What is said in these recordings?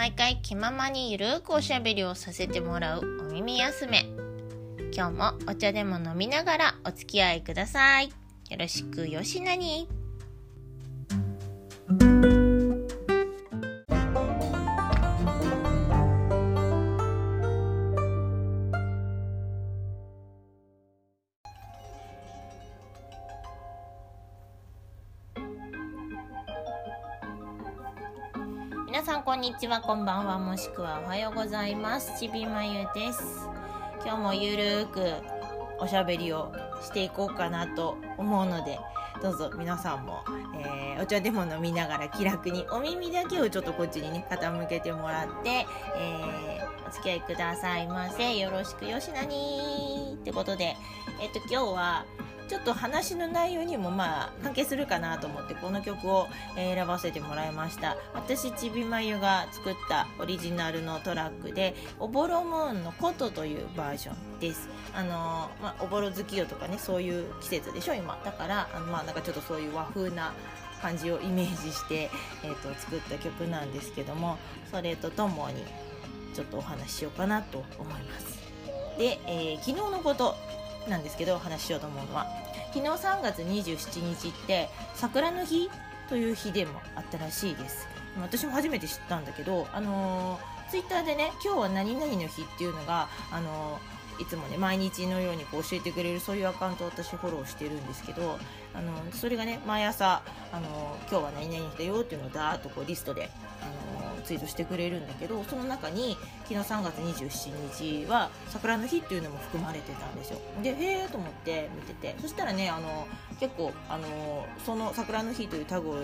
毎回気ままにゆるくおしゃべりをさせてもらうお耳休め。今日もお茶でも飲みながらお付き合いください。よろしくよしなに。皆さんこんにちはこんばんはもしくはおはようございます。ちびまゆです。今日もゆるーくおしゃべりをしていこうかなと思うのでどうぞ皆さんも、えーお茶でも飲みながら気楽にお耳だけをちょっとこっちにね傾けてもらって、えーお付き合いくださいませ。よろしくよしなにってことでえっと今日はちょっと話の内容にもまあ関係するかなと思ってこの曲を、選ばせてもらいました。私ちびまゆが作ったオリジナルのトラックで「おぼろムーンのこと」というバージョンです。あのまあ、おぼろ月夜とかねそういう季節でしょ今。だからあのまあなんかちょっとそういう和風な感じをイメージして、えー、と作った曲なんですけどもそれとともにちょっとお話ししようかなと思います。で、えー昨日のこと。なんですけどお話ししようと思うのは。昨日3月27日って桜の日という日でもあったらしいです。私も初めて知ったんだけどあのツイッター Twitter でね今日は何々の日っていうのがあのーいつもね毎日のようにこう教えてくれるそういうアカウントを私フォローしてるんですけどあのそれがね毎朝あの今日は何々日だよっていうのをダーッとこうリストであのツイートしてくれるんだけどその中に昨日3月27日は桜の日っていうのも含まれてたんですよ。でへえと思って見てて。そしたらねあの結構あのその桜の日というタグを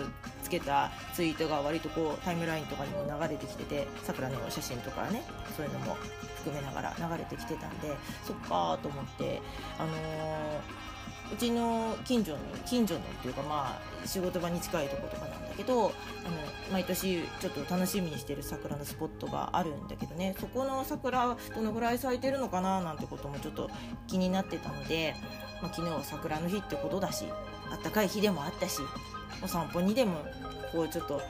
つけたツイートが割とこうタイムラインとかにも流れてきてて桜の写真とかねそういうのも含めながら流れてきてたんでそっかーと思ってあのーうちの近所の近所のっていうかまあ仕事場に近いとことかなんだけどあの毎年ちょっと楽しみにしてる桜のスポットがあるんだけどねそこの桜どのぐらい咲いてるのかななんてこともちょっと気になってたので、まあ、昨日は桜の日ってことだしあったかい日でもあったしお散歩にでもこうちょっと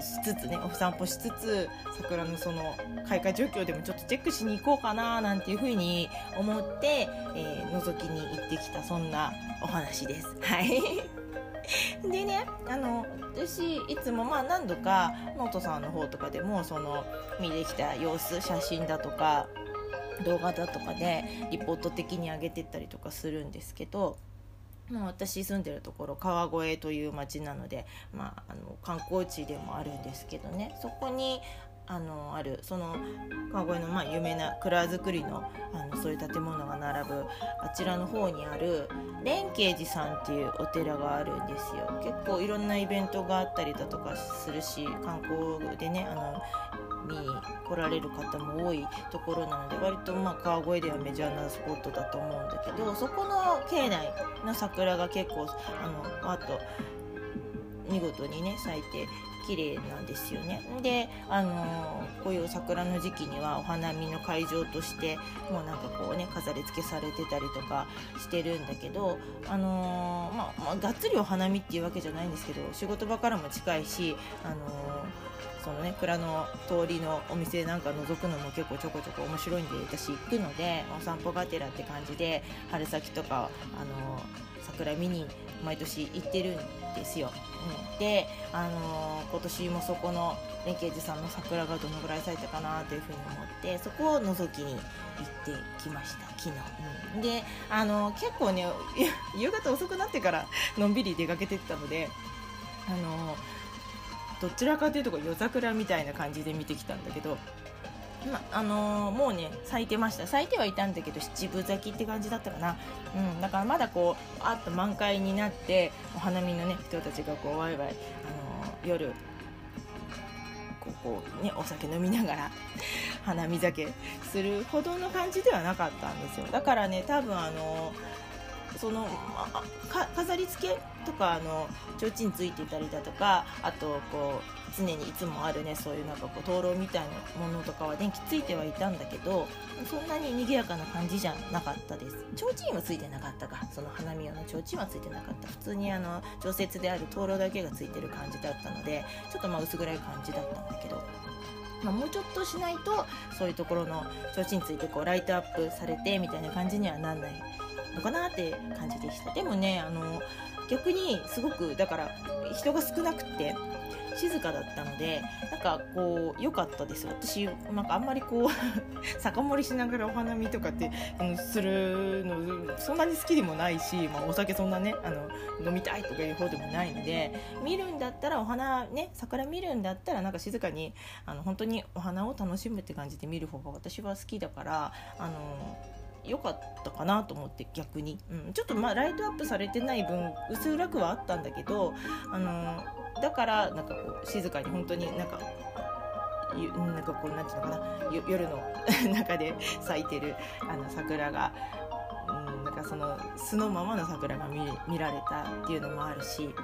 しつつねお散歩しつつ桜のその開花状況でもちょっとチェックしに行こうかななんていうふうに思って、えー覗きに行ってきたそんなお話です。はいでねあの私いつもまあ何度かノートさんの方とかでもその見てきた様子写真だとか動画だとかでリポート的に上げてったりとかするんですけどまあ、私住んでるところ川越という町なので、まあ、あの観光地でもあるんですけどね。そこにあのあるその川越のまあ有名な蔵造りのあのそういう建物が並ぶあちらの方にある蓮慶寺さんっていうお寺があるんですよ。結構いろんなイベントがあったりだとかするし観光でねあの見に来られる方も多いところなので割とまあ川越ではメジャーなスポットだと思うんだけどそこの境内の桜が結構あのわっと見事にね咲いて綺麗なんですよね。であのこういう桜の時期にはお花見の会場としてもうなんかこうね飾り付けされてたりとかしてるんだけどあのまあ、まあ、がっつりお花見っていうわけじゃないんですけど仕事場からも近いしあのそのね蔵の通りのお店なんか覗くのも結構ちょこちょこ面白いんで私行くのでお散歩がてらって感じで春先とかあの桜見に毎年行ってるんですよ、うん、で、あの今年もそこの蓮慶寺さんの桜がどのぐらい咲いたかなというふうに思ってそこを覗きに行ってきました昨日、うん、で、あの結構ね 夕方遅くなってからのんびり出かけてったのであのどちらかというと夜桜みたいな感じで見てきたんだけどまあのーもうね咲いてました。咲いてはいたんだけど七分咲きって感じだったかな、うん、だからまだこうあっと満開になってお花見のね人たちがこうワイワイ、あの夜ここうねお酒飲みながら花見酒するほどの感じではなかったんですよ。だからね多分あのその飾り付けとかあの提灯ついてたりだとかあとこう常にいつもあるねそういうなんかこう灯籠みたいなものとかは電気ついてはいたんだけどそんなに賑やかな感じじゃなかったです。提灯はついてなかったか。その花見用の提灯はついてなかった。普通にあの常設である灯籠だけがついてる感じだったのでちょっとまあ薄暗い感じだったんだけど。ま、もうちょっとしないとそういうところの提灯についてこうライトアップされてみたいな感じにはなんない。のかなって感じでした。でもねあの逆にすごくだから人が少なくて静かだったのでなんかこう良かったです。私なんかあんまりこう 酒盛りしながらお花見とかってあのするのそんなに好きでもないし、まあ、お酒そんなねあの飲みたいとかいう方でもないので見るんだったらお花ね桜見るんだったらなんか静かにあの本当にお花を楽しむって感じで見る方が私は好きだからあの良かったかなと思って逆に、うん、ちょっとまあライトアップされてない分薄暗くはあったんだけどあのだからなんかこう静かに本当になんかなんかこうなんていうのかな。夜の 中で咲いてるあの桜が、うん、なんかその素のままの桜が見られたっていうのもあるし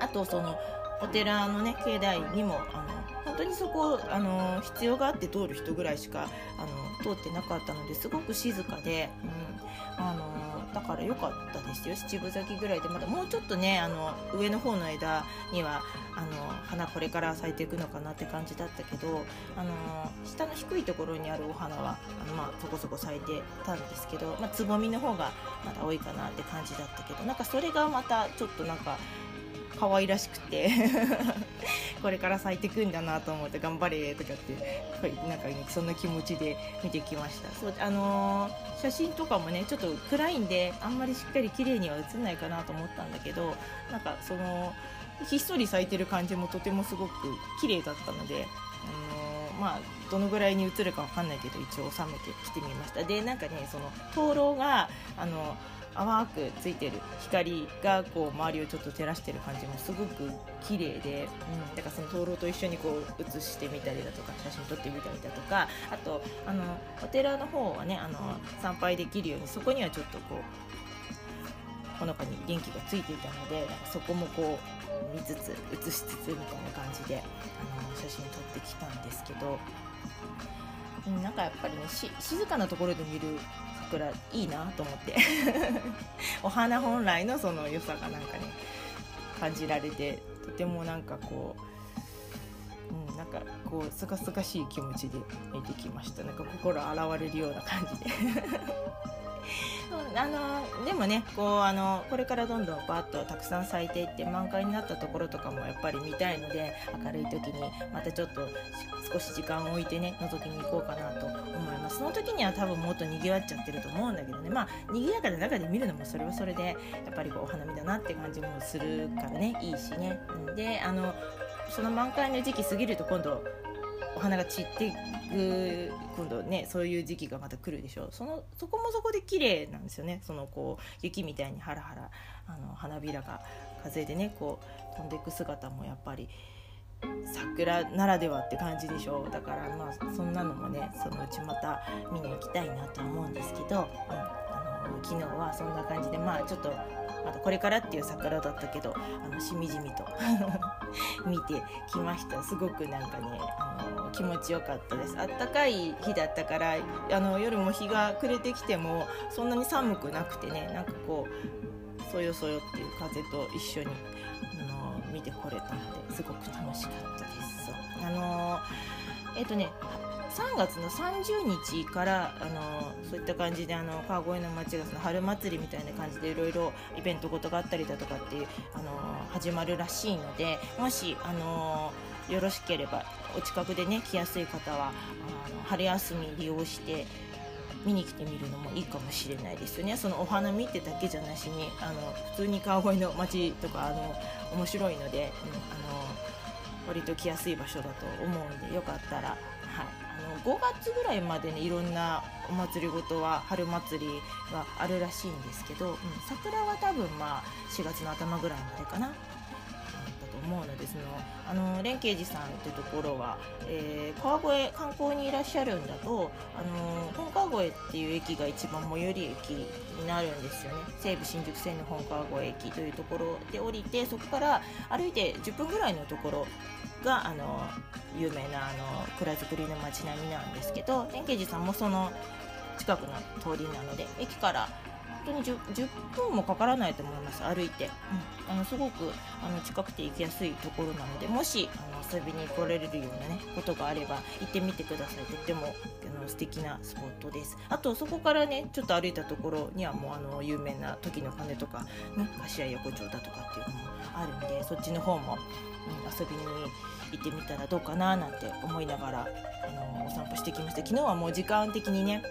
あとそのお寺のね境内にもあの本当にそこあの必要があって通る人ぐらいしかあの通ってなかったのですごく静かで、うん、あのだから良かったですよ。七分咲きぐらいでまだもうちょっとねあの上の方の枝にはあの花これから咲いていくのかなって感じだったけどあの下の低いところにあるお花はあの、まあ、そこそこ咲いてたんですけど、まあ、つぼみの方がまだ多いかなって感じだったけどなんかそれがまたちょっとなんか可愛らしくて これから咲いていくんだなと思って頑張れとかってなんか、ね、そんな気持ちで見てきました。そうあのー、写真とかもねちょっと暗いんであんまりしっかり綺麗には写んないかなと思ったんだけどなんかそのひっそり咲いてる感じもとてもすごく綺麗だったので、あの、まあどのぐらいに映るかわかんないけど一応収めてきてみました。でなんかねその灯籠があの淡くついてる光がこう周りをちょっと照らしてる感じもすごく綺麗で、うん、だからその灯籠と一緒にこう写してみたりだとか写真撮ってみたりだとかあとあのお寺の方はねあの参拝できるようにそこにはちょっとこうほのかに電気がついていたのでそこもこう見つつ写しつつみたいな感じであの写真撮ってきたんですけど、うん、なんかやっぱりね静かなところで見る桜いいなと思って。お花本来のその良さがなんかね感じられてとてもなんかこう、うん、なんかこうすがすがしい気持ちで見てきました。なんか心洗われるような感じで。あのでもねこうあのこれからどんどんバッとたくさん咲いていって満開になったところとかもやっぱり見たいので明るい時にまたちょっと少し時間を置いてね覗きに行こうかなと思います。その時には多分もっと賑わっちゃってると思うんだけどね。まあ賑やかな中で見るのもそれはそれでやっぱりこうお花見だなって感じもするからねいいしね。であのその満開の時期過ぎると今度お花が散っていく今度ねそういう時期がまた来るでしょう。そのそこもそこで綺麗なんですよね。そのこう雪みたいにハラハラあの花びらが風でねこう飛んでいく姿もやっぱり桜ならではって感じでしょう。だからまあそんなのもねそのうちまた見に行きたいなとは思うんですけど、うん、あの昨日はそんな感じでまあちょっとまだこれからっていう桜だったけどあのしみじみと 見てきました。すごくなんかねあの気持ちよかったです。あったかい日だったからあの夜も日が暮れてきてもそんなに寒くなくてねなんかこうそよそよっていう風と一緒にあの見てこれたのですごく楽しかったです。あのえっ、とね3月の30日からあのそういった感じであの川越の町がその春祭りみたいな感じでいろいろイベントごとがあったりだとかっていうあの始まるらしいのでもしあのよろしければお近くでね来やすい方はあの春休み利用して見に来てみるのもいいかもしれないですよね。そのお花見ってだけじゃなしにあの普通に川越の街とかあの面白いので、うん、あの割と来やすい場所だと思うんでよかったら、はい、あの5月ぐらいまでねいろんなお祭りごとは春祭りがあるらしいんですけど、うん、桜は多分まあ4月の頭ぐらいまでかな。思うのでそのあの蓮慶寺さんってところは、えー、川越観光にいらっしゃるんだとあの本川越っていう駅が一番最寄り駅になるんですよね。西武新宿線の本川越駅というところで降りてそこから歩いて10分ぐらいのところがあの有名なあの蔵造りの街並みなんですけど蓮慶寺さんもその近くの通りなので駅から当に 10, 10, 分もかからないと思います歩いて、うん、あのすごくあの近くて行きやすいところなのでもしあの遊びに来られるようなねことがあれば行ってみてください。とってもあの素敵なスポットです。あとそこからねちょっと歩いたところにはもうあの有名な時の鐘とか、ね、柏横丁だとかっていうのもあるんでそっちの方も、うん、遊びに行ってみたらどうかななんて思いながらあのお散歩してきました。昨日はもう時間的にね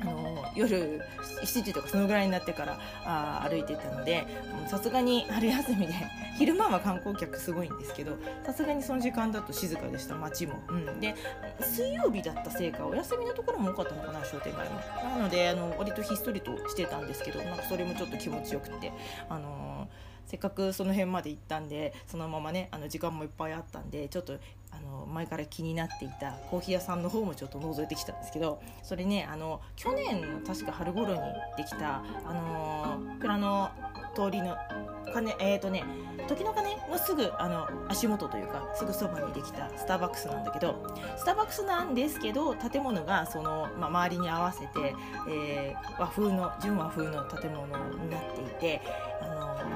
あの夜7時とかそのぐらいになってからあ歩いていたのでさすがに春休みで 昼間は観光客すごいんですけどさすがにその時間だと静かでした街も、うん、で水曜日だったせいかお休みのところも多かったのかな商店街も。なのであの割とひっそりとしてたんですけどなんかそれもちょっと気持ちよくてあのーせっかくその辺まで行ったんでそのままねあの時間もいっぱいあったんでちょっとあの前から気になっていたコーヒー屋さんの方もちょっと覗いてきたんですけどそれねあの去年の確か春頃にできたあの蔵の通りの金えっ、ー、とね時の鐘のすぐあの足元というかすぐそばにできたスターバックスなんだけどスターバックスなんですけど建物がその、まあ、周りに合わせて、えー、和風の純和風の建物になっていてあの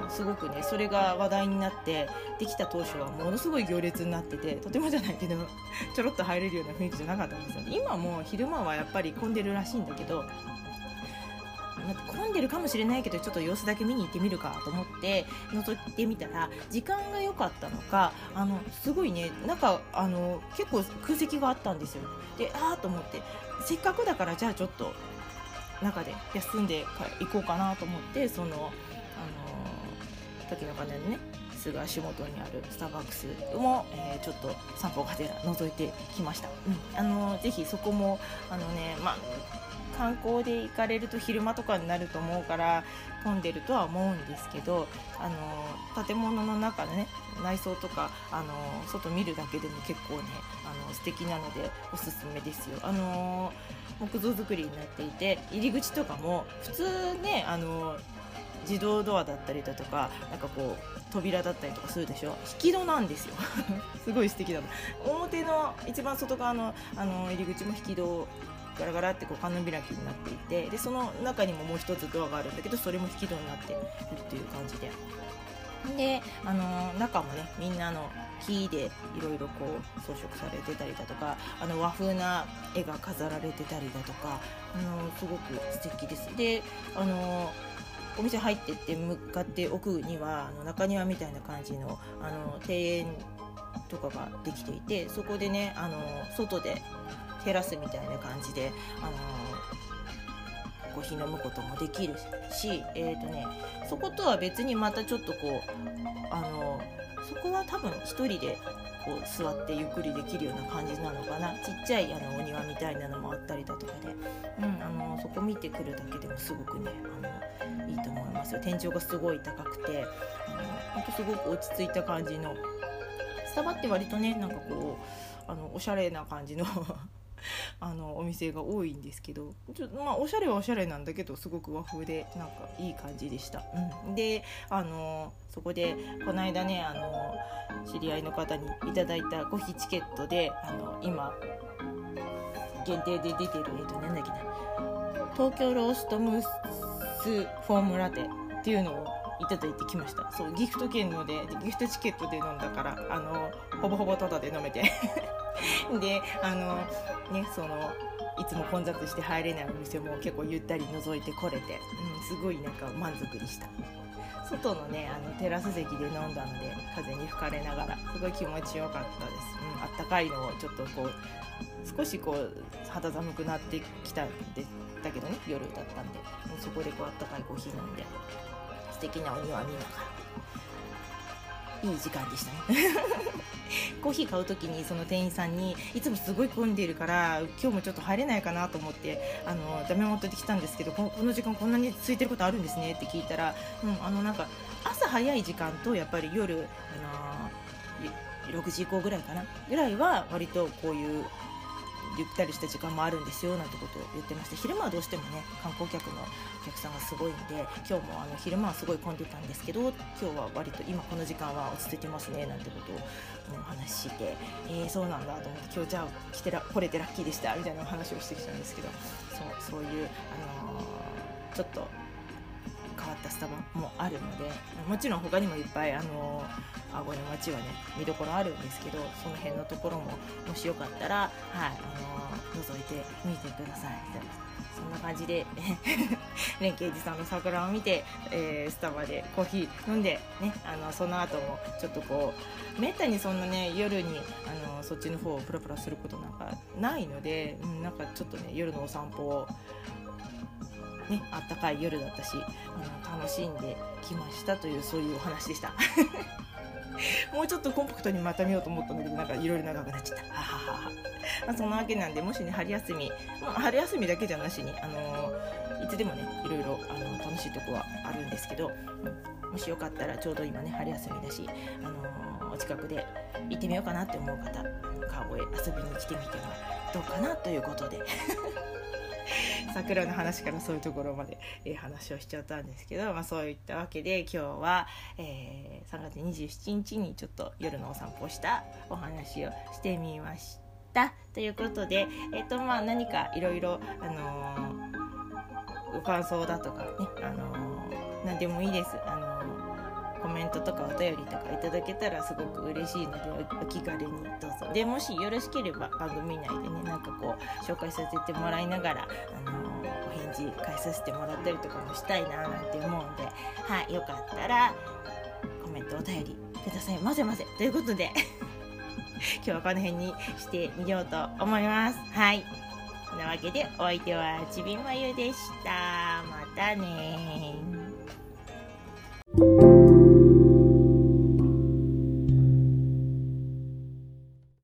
すごくねそれが話題になってできた当初はものすごい行列になっててとてもじゃないけど ちょろっと入れるような雰囲気じゃなかったんですよね。今も昼間はやっぱり混んでるらしいんだけど混んでるかもしれないけどちょっと様子だけ見に行ってみるかと思って覗いてみたら時間が良かったのかあのすごいねなんかあの結構空席があったんですよ。でああと思ってせっかくだからじゃあちょっと中で休んで行こうかなと思ってその時の鐘のねすぐ足元にあるスターバックスも、えー、ちょっと散歩がてら覗いてきました、うん、あのぜひそこもあのねまあ観光で行かれると昼間とかになると思うから混んでるとは思うんですけどあの建物の中のね内装とかあの外見るだけでも結構ねあの素敵なのでおすすめですよ。あの木造造りになっていて入り口とかも普通ねあの自動ドアだったりだとかなんかこう扉だったりとかするでしょ？引き戸なんですよ すごい素敵だ表の一番外側のあの入り口も引き戸ガラガラってこう観音開きになっていてでその中にももう一つドアがあるんだけどそれも引き戸になってるっていう感じで。で、あの中もねみんなの木でいろいろこう装飾されてたりだとかあの和風な絵が飾られてたりだとか、あのすごく素敵です。で、あのお店入ってって向かって奥にはあの中庭みたいな感じのあの庭園とかができていてそこでねあの外でテラスみたいな感じで、あのー、コーヒー飲むこともできるし、えーとね、そことは別にまたちょっとこう、あの、そこは多分1人でこう座ってゆっくりできるような感じなのかな。ちっちゃいあのお庭みたいなのもあったりだとかで、うん。そこ見てくるだけでもすごくねあのいいと思いますよ。天井がすごい高くてあのほんとすごく落ち着いた感じのスタバって割とねなんかこうあのおしゃれな感じの あのお店が多いんですけどちょまあおしゃれはおしゃれなんだけどすごく和風でなんかいい感じでした、うん、であのそこでこの間ねあの知り合いの方にいただいたコーヒーチケットであの今限定で出てるえっとなんだっけな。東京ローストムースフォームラテっていうのをいただいてきました。そうギフト券のでギフトチケットで飲んだからあのほぼほぼタダで飲めて。であのねそのいつも混雑して入れないお店も結構ゆったり覗いてこれて、うん、すごいなんか満足でした。外のねあのテラス席で飲んだので風に吹かれながらすごい気持ちよかったです、うん、あったかいのをちょっとこう少しこう肌寒くなってきたんですだけどね夜だったんで。そこでこうあったかいコーヒー飲んで素敵なお庭見ながら。いい時間でしたね。コーヒー買う時にその店員さんにいつもすごい混んでいるから今日もちょっと入れないかなと思ってあのダメ元で来たんですけどこの時間こんなに空いてることあるんですねって聞いたら、うん、あのなんか朝早い時間とやっぱり夜、あのー、6時以降ぐらいかなぐらいは割とこういうゆったりした時間もあるんですよなんてことを言ってまして昼間はどうしてもね観光客のお客さんがすごいんで今日もあの昼間はすごい混んでたんですけど今日は割と今この時間は落ち着いてますねなんてことをお話ししてえー、そうなんだと思って今日じゃあ来てら来れてラッキーでしたみたいなお話をしてきたんですけどそうそういう、あのー、ちょっとったスタバもあるのでもちろん他にもいっぱいあの青森の街はね見どころあるんですけどその辺のところももしよかったら、はいあの覗いてみてください。そんな感じで 連携寺さんの桜を見て、えー、スタバでコーヒー飲んで、ね、あのその後もちょっとこうめったにそんなね夜にあのそっちの方をプラプラすることなんかないので、うん、なんかちょっとね夜のお散歩をね、あったかい夜だったしあの楽しんできましたというそういうお話でした。もうちょっとコンパクトにまとめようと思ったんだけどなんかいろいろ長くなっちゃった、ま、そんなわけなんでもしね春休み、まあ、春休みだけじゃなしに、あのー、いつでもねいろいろ、あの楽しいとこはあるんですけど、うん、もしよかったらちょうど今ね春休みだし、あのー、お近くで行ってみようかなって思う方川越遊びに来てみてはどうかなということで。桜の話からそういうところまで、えー、話をしちゃったんですけど、まあ、そういったわけで今日は、えー、3月27日にちょっと夜のお散歩したお話をしてみました。ということで、えーとまあ、何かいろいろ、あのー、ご感想だとかね、あのー、何でもいいです。あコメントとかお便りとかいただけたらすごく嬉しいのでお気軽にどうぞ。でもしよろしければ番組内でねなんかこう紹介させてもらいながら、あのー、お返事返させてもらったりとかもしたいななんて思うんで。はいよかったらコメントお便りください。まぜまぜ。ということで 今日はこの辺にしてみようと思います。はい。なわけでお相手はちびまゆでした。またね